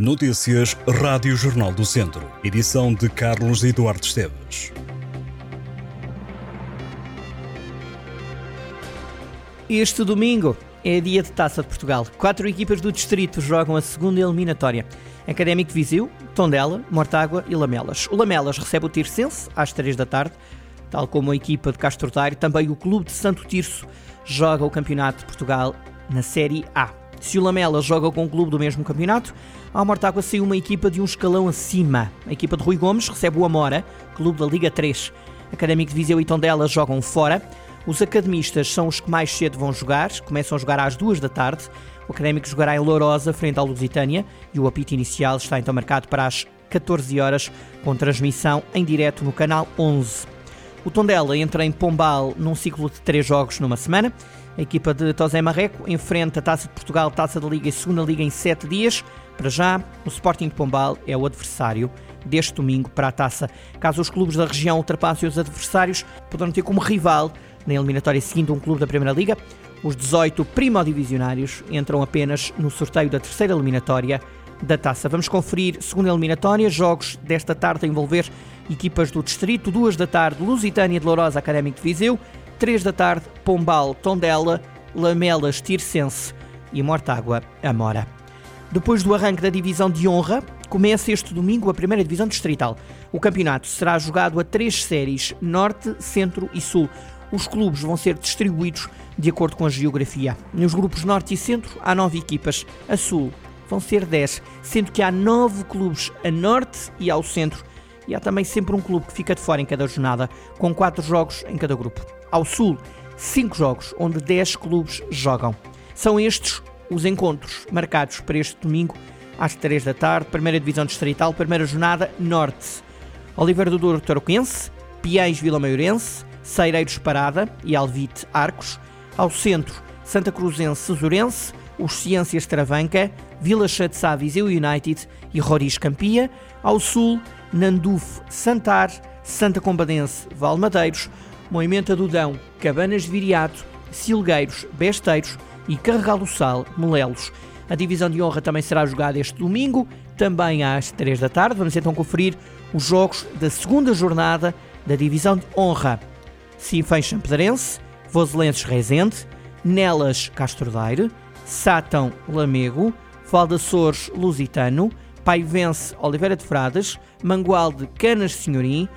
Notícias Rádio Jornal do Centro. Edição de Carlos Eduardo Esteves. Este domingo é dia de Taça de Portugal. Quatro equipas do distrito jogam a segunda eliminatória. Académico Viseu, Tondela, Mortágua e Lamelas. O Lamelas recebe o Tirsense às três da tarde, tal como a equipa de Castro Daire. Também o Clube de Santo Tirso joga o Campeonato de Portugal na Série A. Se o Lamela joga com o clube do mesmo campeonato, ao Mortágua saiu uma equipa de um escalão acima. A equipa de Rui Gomes recebe o Amora, clube da Liga 3. Académico de Viseu e Tondela jogam fora. Os academistas são os que mais cedo vão jogar, começam a jogar às duas da tarde. O Académico jogará em Lourosa, frente ao Lusitânia, e o apito inicial está então marcado para as 14 horas, com transmissão em direto no canal 11. O Tondela entra em Pombal num ciclo de três jogos numa semana. A equipa de Tosé Marreco enfrenta a Taça de Portugal, Taça da Liga e Segunda Liga em sete dias. Para já, o Sporting de Pombal é o adversário deste domingo para a taça. Caso os clubes da região ultrapassem os adversários, poderão ter como rival na eliminatória seguinte um clube da Primeira Liga. Os 18 primodivisionários entram apenas no sorteio da terceira eliminatória da taça. Vamos conferir segunda eliminatória, jogos desta tarde a envolver equipas do distrito, duas da tarde, Lusitânia de Lourosa Académico de Viseu, três da tarde, Pombal, Tondela, Lamelas, Tirsense e Mortágua, Amora. Depois do arranque da divisão de honra, começa este domingo a primeira divisão distrital. O campeonato será jogado a três séries: Norte, Centro e Sul. Os clubes vão ser distribuídos de acordo com a geografia. Nos grupos Norte e Centro há nove equipas. A Sul vão ser dez, sendo que há nove clubes a Norte e ao Centro. E há também sempre um clube que fica de fora em cada jornada, com quatro jogos em cada grupo. Ao Sul, cinco jogos, onde dez clubes jogam. São estes os encontros marcados para este domingo às 3 da tarde, primeira divisão distrital, primeira jornada norte. Oliveira do Douro Tarouquense, Piães Vila Maiorense, Seireiros Parada e Alvite Arcos. Ao centro, Santa Cruzense Cesurense, os Ciências Travanca, Vila Chatzá Viseu United e Roriz Campia. Ao sul, Nanduf Santar, Santa Combadense Valmadeiros, Moimenta do Dão, Cabanas de Viriato, Silgueiros, Besteiros e Carregal do Sal, Molelos. A divisão de honra também será jogada este domingo, também às 3 da tarde. Vamos então conferir os jogos da segunda jornada da divisão de honra. Sinfém Champedrense, Voselenses Rezende, Nelas Castrodeire, Sátão Lamego, Valdaçores Lusitano, Paivense Oliveira de Frades, Mangualde Canas Senhorim,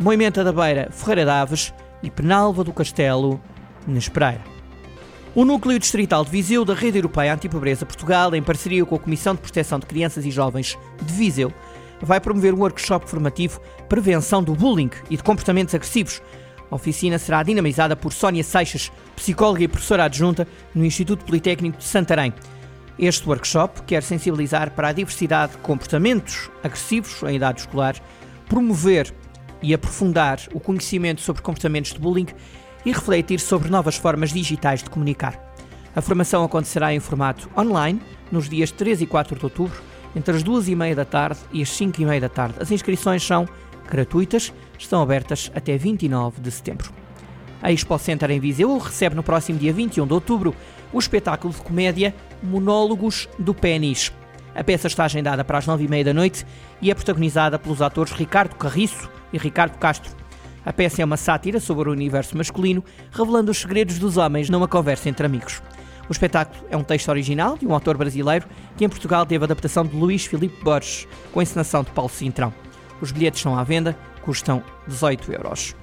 Moimenta da Beira Ferreira Daves e Penalva do Castelo Nespreira. O Núcleo Distrital de Viseu da Rede Europeia Antipobreza Portugal, em parceria com a Comissão de Proteção de Crianças e Jovens de Viseu, vai promover um workshop formativo Prevenção do Bullying e de Comportamentos Agressivos. A oficina será dinamizada por Sónia Seixas, psicóloga e professora adjunta no Instituto Politécnico de Santarém. Este workshop quer sensibilizar para a diversidade de comportamentos agressivos em idade escolar, promover e aprofundar o conhecimento sobre comportamentos de bullying e refletir sobre novas formas digitais de comunicar. A formação acontecerá em formato online nos dias 3 e 4 de outubro, entre as 2 e meia da tarde e as 5 e meia da tarde. As inscrições são gratuitas, estão abertas até 29 de setembro. A Expo Center em Viseu recebe no próximo dia 21 de outubro o espetáculo de comédia Monólogos do Pênis. A peça está agendada para as 9 e meia da noite e é protagonizada pelos atores Ricardo Carriço e Ricardo Castro. A peça é uma sátira sobre o universo masculino, revelando os segredos dos homens numa conversa entre amigos. O espetáculo é um texto original de um autor brasileiro que em Portugal teve adaptação de Luís Filipe Borges, com encenação de Paulo Cintrão. Os bilhetes estão à venda, custam 18 euros.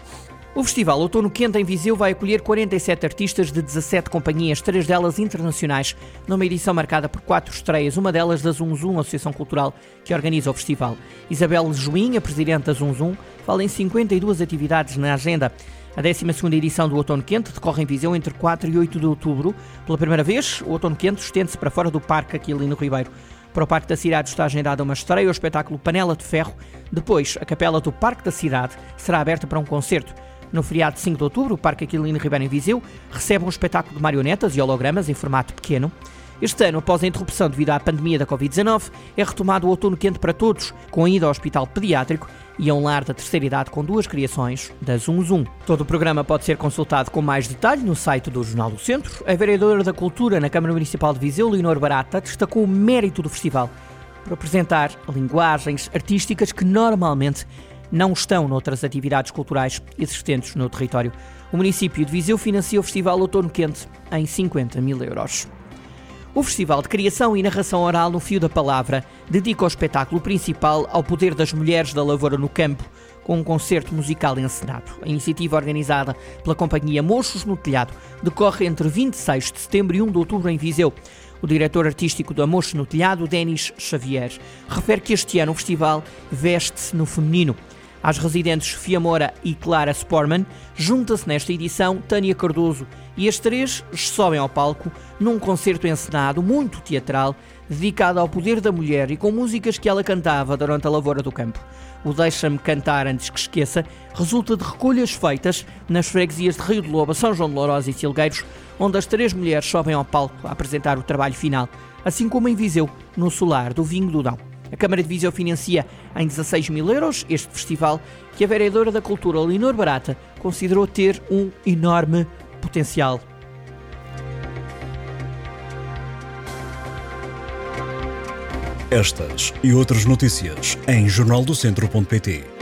O Festival Outono Quente em Viseu vai acolher 47 artistas de 17 companhias, três delas internacionais, numa edição marcada por quatro estreias, uma delas da Zum Zum, Associação Cultural que organiza o festival. Isabel Joinha, presidente da Zum fala em 52 atividades na agenda. A 12 edição do Outono Quente decorre em Viseu entre 4 e 8 de outubro. Pela primeira vez, o Outono Quente estende-se para fora do Parque Aquilino Ribeiro. Para o Parque da Cidade está agendada uma estreia, o espetáculo Panela de Ferro. Depois, a capela do Parque da Cidade será aberta para um concerto. No feriado de 5 de outubro, o Parque Aquilino Ribeiro em Viseu recebe um espetáculo de marionetas e hologramas em formato pequeno. Este ano, após a interrupção devido à pandemia da Covid-19, é retomado o outono quente para todos, com a ida ao hospital pediátrico e a um lar da terceira idade com duas criações da Zum Zum. Todo o programa pode ser consultado com mais detalhe no site do Jornal do Centro. A vereadora da Cultura na Câmara Municipal de Viseu, Leonor Barata, destacou o mérito do festival por apresentar linguagens artísticas que normalmente não estão noutras atividades culturais existentes no território. O município de Viseu financia o Festival Outono Quente em 50 mil euros. O Festival de Criação e Narração Oral no Fio da Palavra dedica o espetáculo principal ao poder das mulheres da lavoura no campo, com um concerto musical encenado. A iniciativa organizada pela companhia Mochos no Telhado decorre entre 26 de setembro e 1 de outubro em Viseu. O diretor artístico do Mochos no Telhado, Denis Xavier, refere que este ano o festival veste-se no feminino. Às residentes Sofia Moura e Clara Sporman, junta-se nesta edição Tânia Cardoso e as três sobem ao palco num concerto encenado muito teatral dedicado ao poder da mulher e com músicas que ela cantava durante a lavoura do campo. O Deixa-me Cantar Antes que Esqueça resulta de recolhas feitas nas freguesias de Rio de Loba, São João de Lourosa e Silgueiros, onde as três mulheres sobem ao palco a apresentar o trabalho final, assim como em Viseu, no solar do Vinho do Dão. A Câmara de Viseu financia em 16 mil euros este festival que a vereadora da Cultura, Leonor Barata, considerou ter um enorme potencial. Estas e outras notícias em jornaldocentro.pt